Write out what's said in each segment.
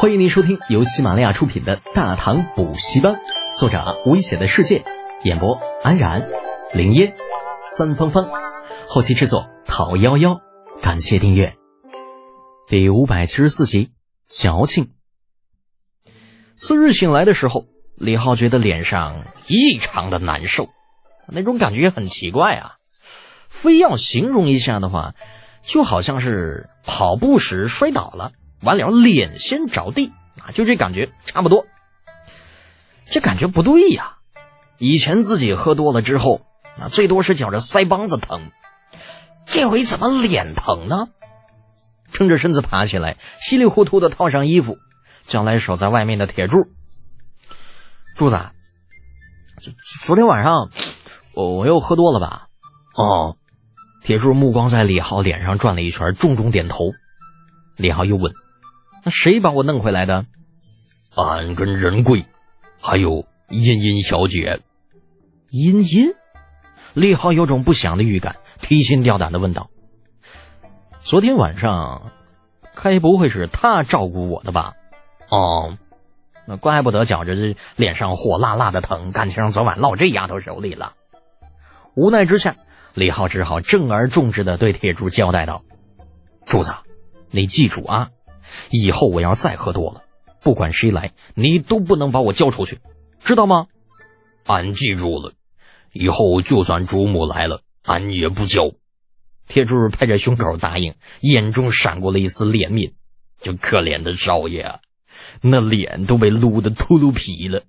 欢迎您收听由喜马拉雅出品的《大唐补习班》，作者危险的世界，演播安然、林烟、三芳芳，后期制作陶幺幺。感谢订阅。第五百七十四集，矫情。次日醒来的时候，李浩觉得脸上异常的难受，那种感觉很奇怪啊。非要形容一下的话，就好像是跑步时摔倒了。完了，脸先着地啊，就这感觉差不多。这感觉不对呀！以前自己喝多了之后，那最多是觉着腮帮子疼，这回怎么脸疼呢？撑着身子爬起来，稀里糊涂的套上衣服，叫来守在外面的铁柱。柱子，昨昨天晚上我我又喝多了吧？哦，铁柱目光在李浩脸上转了一圈，重重点头。李浩又问。那谁把我弄回来的？俺跟仁贵，还有茵茵小姐。茵茵，李浩有种不祥的预感，提心吊胆的问道：“昨天晚上，该不会是他照顾我的吧？”哦，那怪不得觉着这脸上火辣辣的疼，感情昨晚落这丫头手里了。无奈之下，李浩只好正而重之的对铁柱交代道：“柱子，你记住啊。”以后我要再喝多了，不管谁来，你都不能把我交出去，知道吗？俺记住了，以后就算主母来了，俺也不交。铁柱拍着胸口答应，眼中闪过了一丝怜悯。这可怜的少爷，啊，那脸都被撸得秃噜皮了。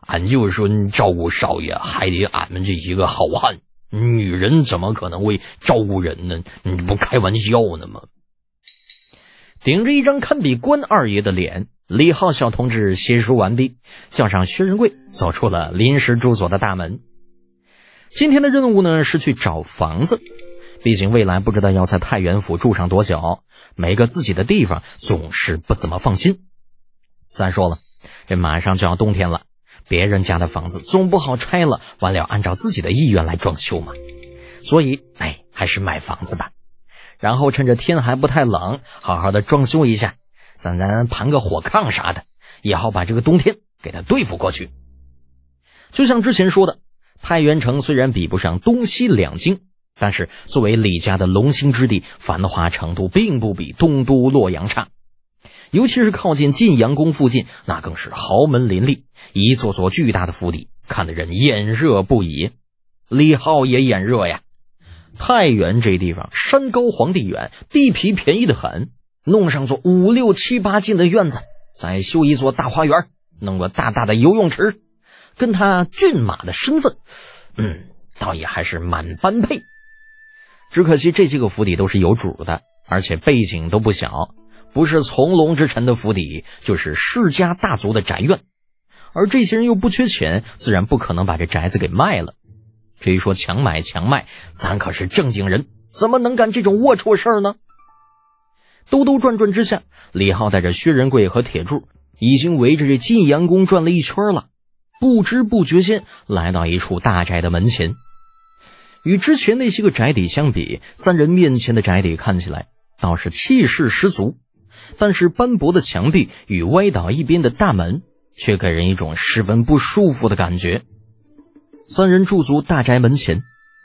俺就说你照顾少爷，还得俺们这些个好汉，女人怎么可能会照顾人呢？你不开玩笑呢吗？顶着一张堪比关二爷的脸，李浩小同志写书完毕，叫上薛仁贵，走出了临时住所的大门。今天的任务呢是去找房子，毕竟未来不知道要在太原府住上多久，没个自己的地方总是不怎么放心。再说了，这马上就要冬天了，别人家的房子总不好拆了，完了按照自己的意愿来装修嘛。所以，哎，还是买房子吧。然后趁着天还不太冷，好好的装修一下，咱咱盘个火炕啥的，也好把这个冬天给它对付过去。就像之前说的，太原城虽然比不上东西两京，但是作为李家的龙兴之地，繁华程度并不比东都洛阳差。尤其是靠近晋阳宫附近，那更是豪门林立，一座座巨大的府邸，看得人眼热不已。李浩也眼热呀。太原这地方山高皇帝远，地皮便宜的很，弄上座五六七八进的院子，再修一座大花园，弄个大大的游泳池，跟他骏马的身份，嗯，倒也还是蛮般配。只可惜这些个府邸都是有主的，而且背景都不小，不是从龙之臣的府邸，就是世家大族的宅院，而这些人又不缺钱，自然不可能把这宅子给卖了。至于说强买强卖，咱可是正经人，怎么能干这种龌龊事儿呢？兜兜转转之下，李浩带着薛仁贵和铁柱，已经围着这晋阳宫转了一圈了。不知不觉间，来到一处大宅的门前。与之前那些个宅邸相比，三人面前的宅邸看起来倒是气势十足，但是斑驳的墙壁与歪倒一边的大门，却给人一种十分不舒服的感觉。三人驻足大宅门前，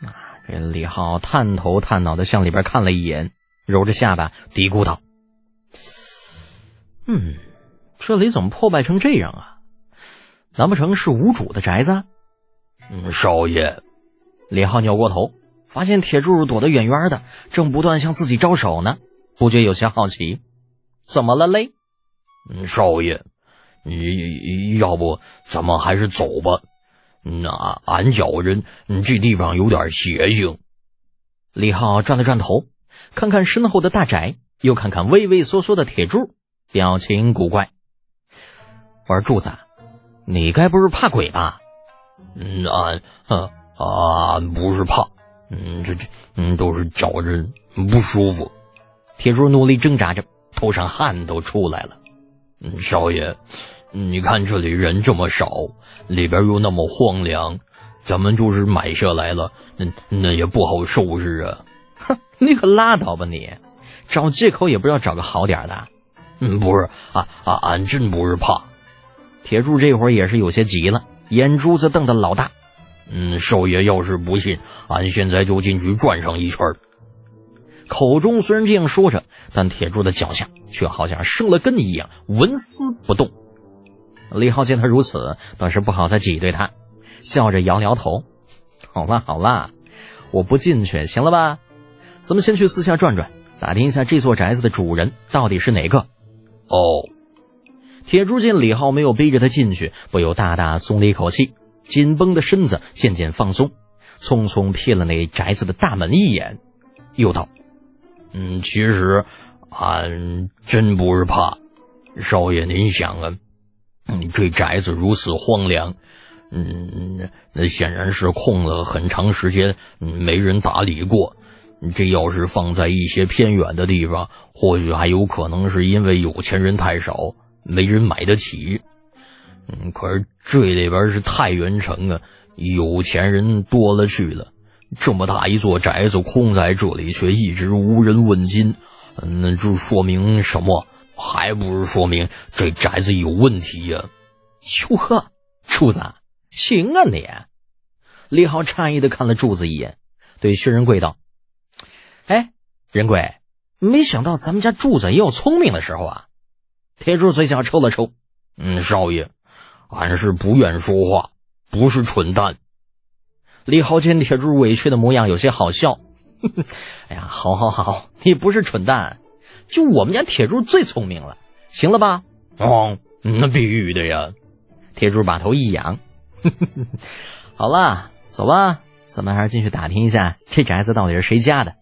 啊，这李浩探头探脑的向里边看了一眼，揉着下巴嘀咕道：“嗯，这里怎么破败成这样啊？难不成是无主的宅子？”“嗯，少爷。”李浩扭过头，发现铁柱躲得远远的，正不断向自己招手呢，不觉有些好奇：“怎么了嘞？”“嗯，少爷，你要不咱们还是走吧。”那俺觉着，这地方有点邪性。李浩转了转头，看看身后的大宅，又看看畏畏缩缩的铁柱，表情古怪。我说柱子，你该不是怕鬼吧？嗯，俺，俺不是怕，嗯，这这，嗯，都是觉着不舒服。铁柱努力挣扎着，头上汗都出来了。嗯，少爷。你看这里人这么少，里边又那么荒凉，咱们就是买下来了，那那也不好收拾啊！哼，你可拉倒吧你，找借口也不知道找个好点的。嗯，不是，啊啊，俺真不是怕。铁柱这会儿也是有些急了，眼珠子瞪得老大。嗯，少爷要是不信，俺现在就进去转上一圈。口中虽然这样说着，但铁柱的脚下却好像生了根一样，纹丝不动。李浩见他如此，倒是不好再挤兑他，笑着摇摇头：“好啦好啦，我不进去，行了吧？咱们先去四下转转，打听一下这座宅子的主人到底是哪个。”哦。铁柱见李浩没有逼着他进去，不由大大松了一口气，紧绷的身子渐渐放松，匆匆瞥了那宅子的大门一眼，又道。嗯，其实俺真不是怕，少爷您想啊，嗯，这宅子如此荒凉，嗯，那显然是空了很长时间，没人打理过。这要是放在一些偏远的地方，或许还有可能是因为有钱人太少，没人买得起。嗯，可是这里边是太原城啊，有钱人多了去了。这么大一座宅子空在这里，却一直无人问津，那就说明什么？还不是说明这宅子有问题呀！哟呵，柱子，行啊你！李浩诧异的看了柱子一眼，对薛仁贵道：“哎，仁贵，没想到咱们家柱子也有聪明的时候啊！”铁柱嘴角抽了抽：“嗯，少爷，俺是不愿说话，不是蠢蛋。”李浩见铁柱委屈的模样，有些好笑。哎呀，好好好，你不是蠢蛋，就我们家铁柱最聪明了，行了吧？哦，那必须的呀。铁柱把头一仰，好了，走吧，咱们还是进去打听一下这宅子到底是谁家的。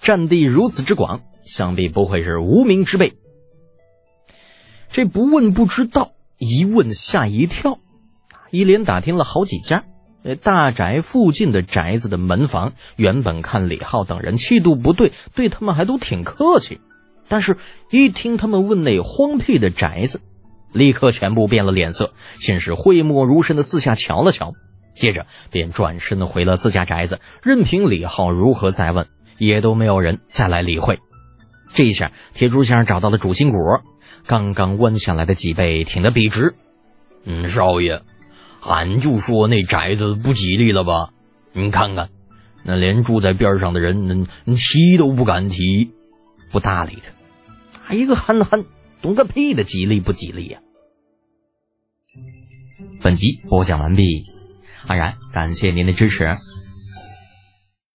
占地如此之广，想必不会是无名之辈。这不问不知道，一问吓一跳，一连打听了好几家。大宅附近的宅子的门房，原本看李浩等人气度不对，对他们还都挺客气。但是，一听他们问那荒僻的宅子，立刻全部变了脸色，先是讳莫如深的四下瞧了瞧，接着便转身回了自家宅子，任凭李浩如何再问，也都没有人再来理会。这一下，铁柱先生找到了主心骨，刚刚弯下来的脊背挺得笔直。嗯，少爷。俺就说那宅子不吉利了吧？你看看，那连住在边上的人，那提都不敢提，不搭理他。一个憨憨，懂个屁的吉利不吉利呀！本集播讲完毕，安然感谢您的支持。